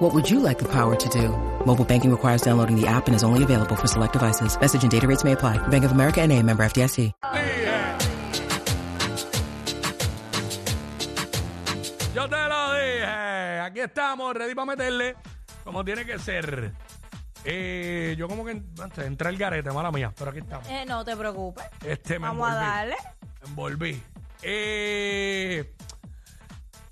What would you like the power to do? Mobile banking requires downloading the app and is only available for select devices. Message and data rates may apply. Bank of America and a member FDIC. dije. Yo te lo dije. Aquí estamos, ready para meterle como tiene que ser. Eh, yo como que antes, entré el garete, mala mía, pero aquí estamos. Eh, no te preocupes. Este me Vamos a darle. Me envolví. Eh,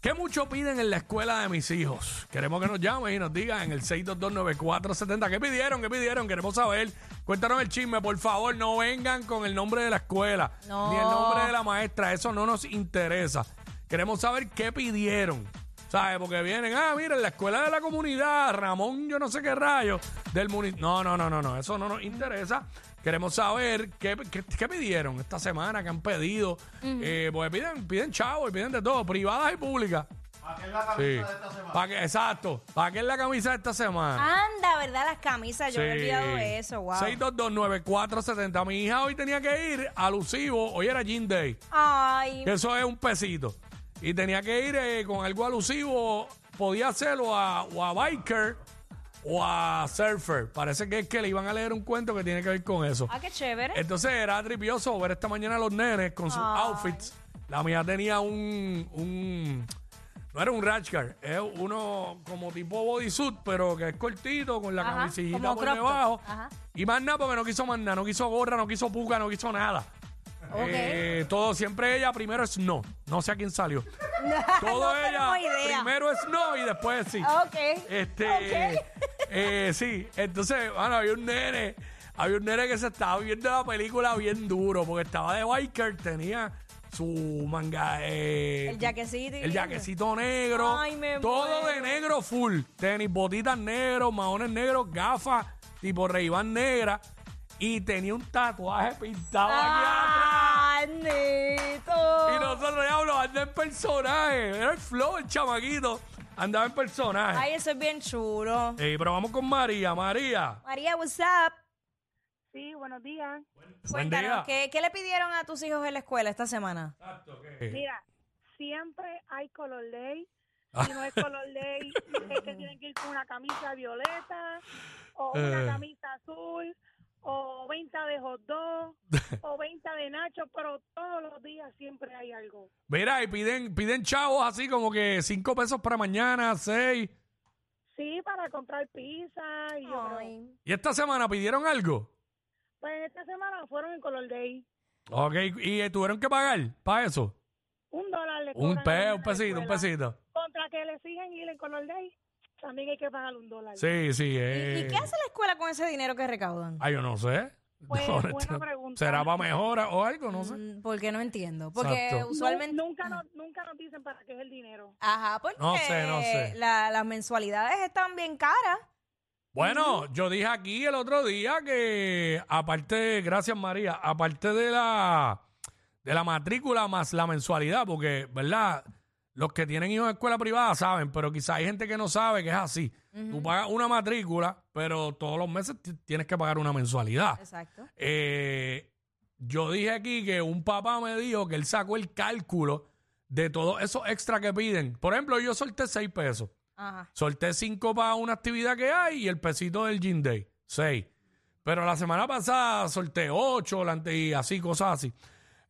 ¿Qué mucho piden en la escuela de mis hijos? Queremos que nos llamen y nos digan en el 6229470. ¿Qué pidieron? ¿Qué pidieron? Queremos saber. Cuéntanos el chisme, por favor. No vengan con el nombre de la escuela. No. Ni el nombre de la maestra. Eso no nos interesa. Queremos saber qué pidieron. ¿Sabes? Porque vienen, ah, mira, en la escuela de la comunidad, Ramón, yo no sé qué rayo, del municipio. No, no, no, no, no. Eso no nos interesa. Queremos saber qué, qué- qué pidieron esta semana, qué han pedido. Eh, porque piden, piden chavos y piden de todo, privadas y públicas. ¿Para qué es la camisa de esta semana? exacto. ¿Para qué es la camisa de esta semana? Anda, ¿verdad? Las camisas. Yo me he olvidado de eso. Wow. 6229470. Mi hija hoy tenía que ir alusivo. Hoy era Jean Day. Ay, eso es un pesito. Y tenía que ir eh, con algo alusivo. Podía hacerlo a, o a biker o a surfer. Parece que es que le iban a leer un cuento que tiene que ver con eso. ah, qué chévere. Entonces era tripioso ver esta mañana a los nenes con sus Ay. outfits. La mía tenía un, un- no era un rash guard, es uno como tipo bodysuit, pero que es cortito, con la Ajá, camisillita por debajo. Ajá. Y más nada porque no quiso más nada, no quiso gorra, no quiso puca, no quiso nada. Ok. Eh, todo siempre ella primero es no. No sé a quién salió. Todo no ella idea. primero es no y después sí. Ok. Este, Ok. eh, sí, entonces, bueno, había un nene, había un nene que se estaba viendo la película bien duro, porque estaba de biker, tenía su manga, eh, El jaquecito. y el lindo. jaquecito negro, Ay, me todo muero. de negro full, tenis, botitas negros, maones negros, gafas, tipo ray negra, y tenía un tatuaje pintado aquí Ah. atrás. ¡Anito! Y nosotros ya anda en personaje, era el flow, el chamaquito, andaba en personaje. Ay, eso es bien chulo. Eh, pero vamos con María. María. María, what's up? Sí, buenos días. Buen Cuéntanos, día. ¿qué, qué le pidieron a tus hijos en la escuela esta semana? Exacto, ¿qué? Mira, siempre hay color day. Ah. Si no es color day, es que tienen que ir con una camisa violeta, o una Eh. camisa azul, o venta de hot dog, o venta de nachos, pero todos los días siempre hay algo. Mira, y piden, piden chavos así como que cinco pesos para mañana, seis. Sí, para comprar pizza. Y yo creo-. ¿Y esta semana pidieron algo? pues esta semana fueron en color day. Ok, ¿y eh, tuvieron que pagar para eso? Un dólar le Un cobran a pe, un pesito, un escuela. pesito. Contra que le exigen ir en color day, también hay que pagar un dólar. Sí, sí. ¿Y, Eh. y qué hace la escuela con ese dinero que recaudan? Ay, yo no sé. Pues, No, buena pregunta. ¿Será para mejora o algo? No sé. Mm, Porque no entiendo. Porque Exacto. usualmente. Nu- nunca, nos, nunca nos dicen para qué es el dinero. Ajá, porque No sé, no sé. la- las mensualidades están bien caras. Bueno, yo dije aquí el otro día que aparte, gracias María, aparte de la de la matrícula más la mensualidad, porque, ¿verdad? Los que tienen hijos de escuela privada saben, pero quizá hay gente que no sabe que es así. Tú pagas una matrícula, pero todos los meses ti- tienes que pagar una mensualidad. Exacto. Eh, yo dije aquí que un papá me dijo que él sacó el cálculo de todo eso extra que piden. Por ejemplo, yo solté seis pesos. Ajá. Solté cinco para una actividad que hay y el pesito del Gym Day, seis. Pero la semana pasada solté ocho, la ante- y así, cosas así.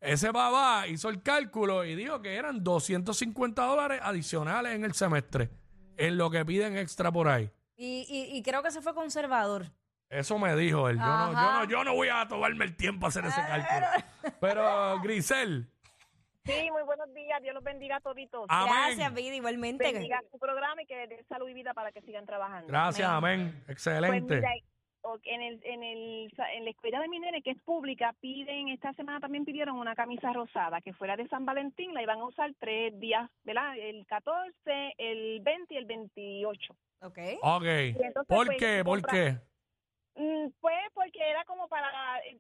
Ese papá hizo el cálculo y dijo que eran 250 dólares adicionales en el semestre, en lo que piden extra por ahí. Y, y, y creo que se fue conservador. Eso me dijo él. Yo no, yo, no, yo no voy a tomarme el tiempo a hacer ese cálculo. Pero, Grisel, Sí, muy buenos días. Dios los bendiga a toditos. amén. Gracias, vida, igualmente. bendiga su programa y que les dé salud y vida para que sigan trabajando. Gracias, amén. Pues Excelente. mira, o- en, el, en, el, en la escuela de mi nene, que es pública, piden, esta semana también pidieron una camisa rosada, que fuera de San Valentín, la iban a usar tres días, ¿verdad? El 14, el 20 y el 28. Ok. ok. entonces, ¿Por pues, qué? ¿Por qué? Mm, Pues porque era como para,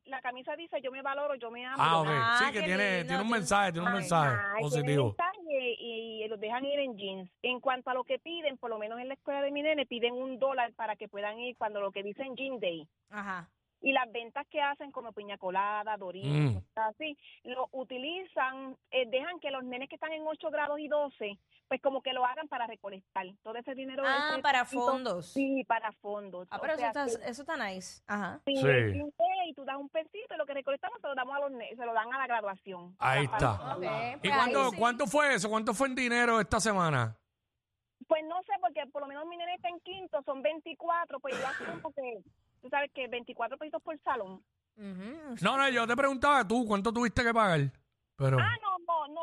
la camisa dice yo me valoro, yo me amo. Ah, ok. me amo". Ah, sí, que tiene, lindo, tiene un mensaje, tiene un mensaje positivo. Y, y los dejan ir en jeans. En cuanto a lo que piden, por lo menos en la escuela de mi nene, piden un dólar para que puedan ir cuando lo que dicen Jean Day. Ajá. Y las ventas que hacen como piña colada, doritos, Mm. así, lo utilizan, eh, dejan que los nenes que están en 8 grados y 12, pues como que lo hagan para recolectar. Todo ese dinero. Ah, ese para fondos. Sí, para fondos. Ah, O pero eso está, que- eso está nice. Ajá. Sí, Sí. Y tú das un pesito y lo que recolectamos se lo damos a los ne- se lo dan a la graduación. Ahí La está. Ok, ¿Y pues ahí cuánto, sí. cuánto fue eso? ¿Cuánto fue en dinero esta semana? Pues no sé, porque por lo menos mi nene está en quinto, son 24, pues yo asumo que, tú sabes que 24 pesitos por salón. Ujú. No, no, yo te preguntaba tú, ¿cuánto tuviste que pagar? Pero, Ah, no,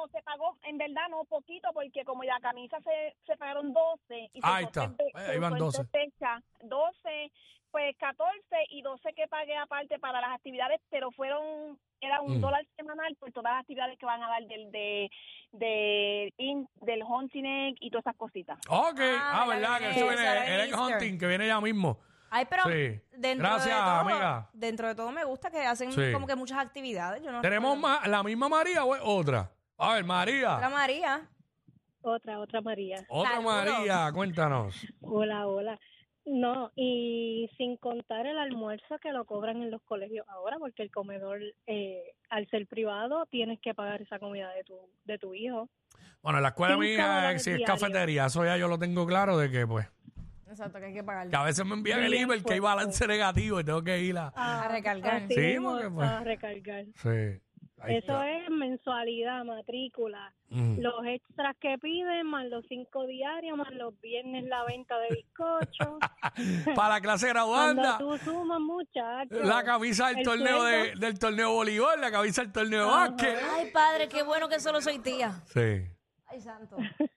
no, se pagó, en verdad no, poquito, porque como ya camisa se, se pagaron 12. Y se Ahí está. Eh, ahí van usó en 12. dos fechas, 12, pues 14 y 12 que pagué aparte para las actividades, pero fueron, era un Mm. dólar semanal por todas las actividades que van a dar del, de, de, in- del hunting egg y todas esas cositas. ok, Ah, ah, ¿verdad que eso viene el egg hunting, que viene ya mismo. Ay, pero Sí. dentro Gracias, de todo, amiga. dentro de todo me gusta que hacen Sí. como que muchas actividades. Yo no ¿Tenemos más, la misma María o es otra? A ver, María. Otra María. Otra, otra María. Otra Saludos. María, cuéntanos. Hola, hola. No, y sin contar el almuerzo que lo cobran en los colegios ahora, porque el comedor, eh, al ser privado, tienes que pagar esa comida de tu, de tu hijo. Bueno, en la escuela Cinco mía, dólares si es diarios. cafetería, eso ya yo lo tengo claro de que, pues, Exacto, que hay que pagar. que a veces me envían el email que hay balance negativo y tengo que ir a... A recargar. Así Sí, mismo, porque, pues, a recargar. Sí. Ahí Eso está. es mensualidad, matrícula, Mm. los extras que piden, más los cinco diarios, más los viernes la venta de bizcocho. Para la clase Cuando graduanda, tú sumas, muchachos. la camisa del el torneo de, del torneo voleibol, la camisa del torneo de Ajá. básquet. Ay, padre, qué bueno que solo soy tía. Sí. Ay, santo.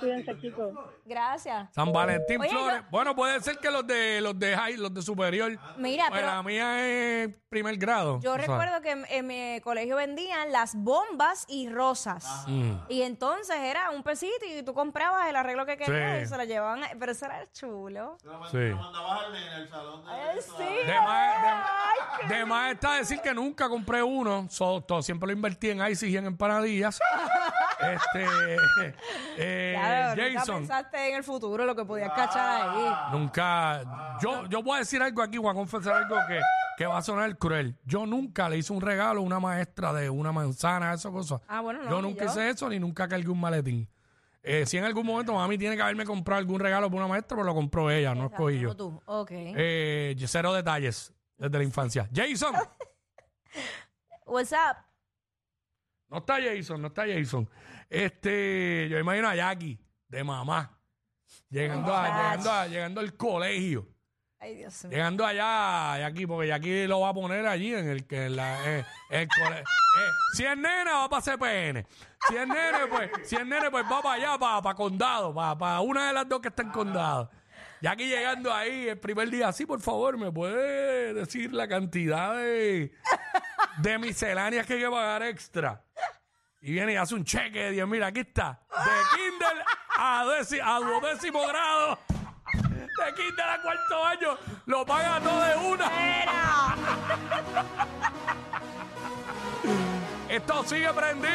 Cuídense, chicos. Gracias. San Valentín Oye, Flores. yo- Bueno, puede ser que los de los de high, los de superior. Mira, Pues pero la mía es primer grado. yo o sea. recuerdo que en, en mi colegio vendían las bombas y rosas. Mm. Y entonces era un pesito y tú comprabas el arreglo que querías Sí. y se lo llevaban. a- Pero eso era chulo. Sí. Ay, sí. De más, de- de más está decir que nunca compré uno. So- todo, siempre lo invertí en ice y en empanadillas. este eh, Claro, nunca Jason. pensaste en el futuro lo que podías cachar ahí. Nunca. Yo, yo voy a decir algo aquí, voy a confesar algo que, que va a sonar cruel. Yo nunca le hice un regalo a una maestra de una manzana, esas cosas. Ah, bueno, no, yo ni nunca yo. hice eso ni nunca cargué un maletín. Eh, si en algún momento mami tiene que haberme comprado algún regalo por una maestra, pues lo compró ella, no escogí yo. Tú. Ok. Eh, cero detalles desde la infancia. Jason. What's up? No está Jason, no está Jason. Este, yo imagino a Jackie, de mamá, llegando, a, llegando, a- llegando al colegio. Ay, Dios mío. Llegando allá, Jackie, porque Jackie lo va a poner allí en el que en la, eh, el cole- eh, si es nena, va para CPN. Si es nene, pues, si es nene, pues va para allá, para, para condado, para, para una de las dos que está en condado. Jackie llegando ahí el primer día, sí, por favor, ¿me puede decir la cantidad de, de misceláneas que hay que pagar extra? Y viene y hace un cheque de 10 mira, aquí está. De kinder a, déci- a duodécimo grado. De kinder a cuarto año. Lo paga todo de una. Esto sigue prendido.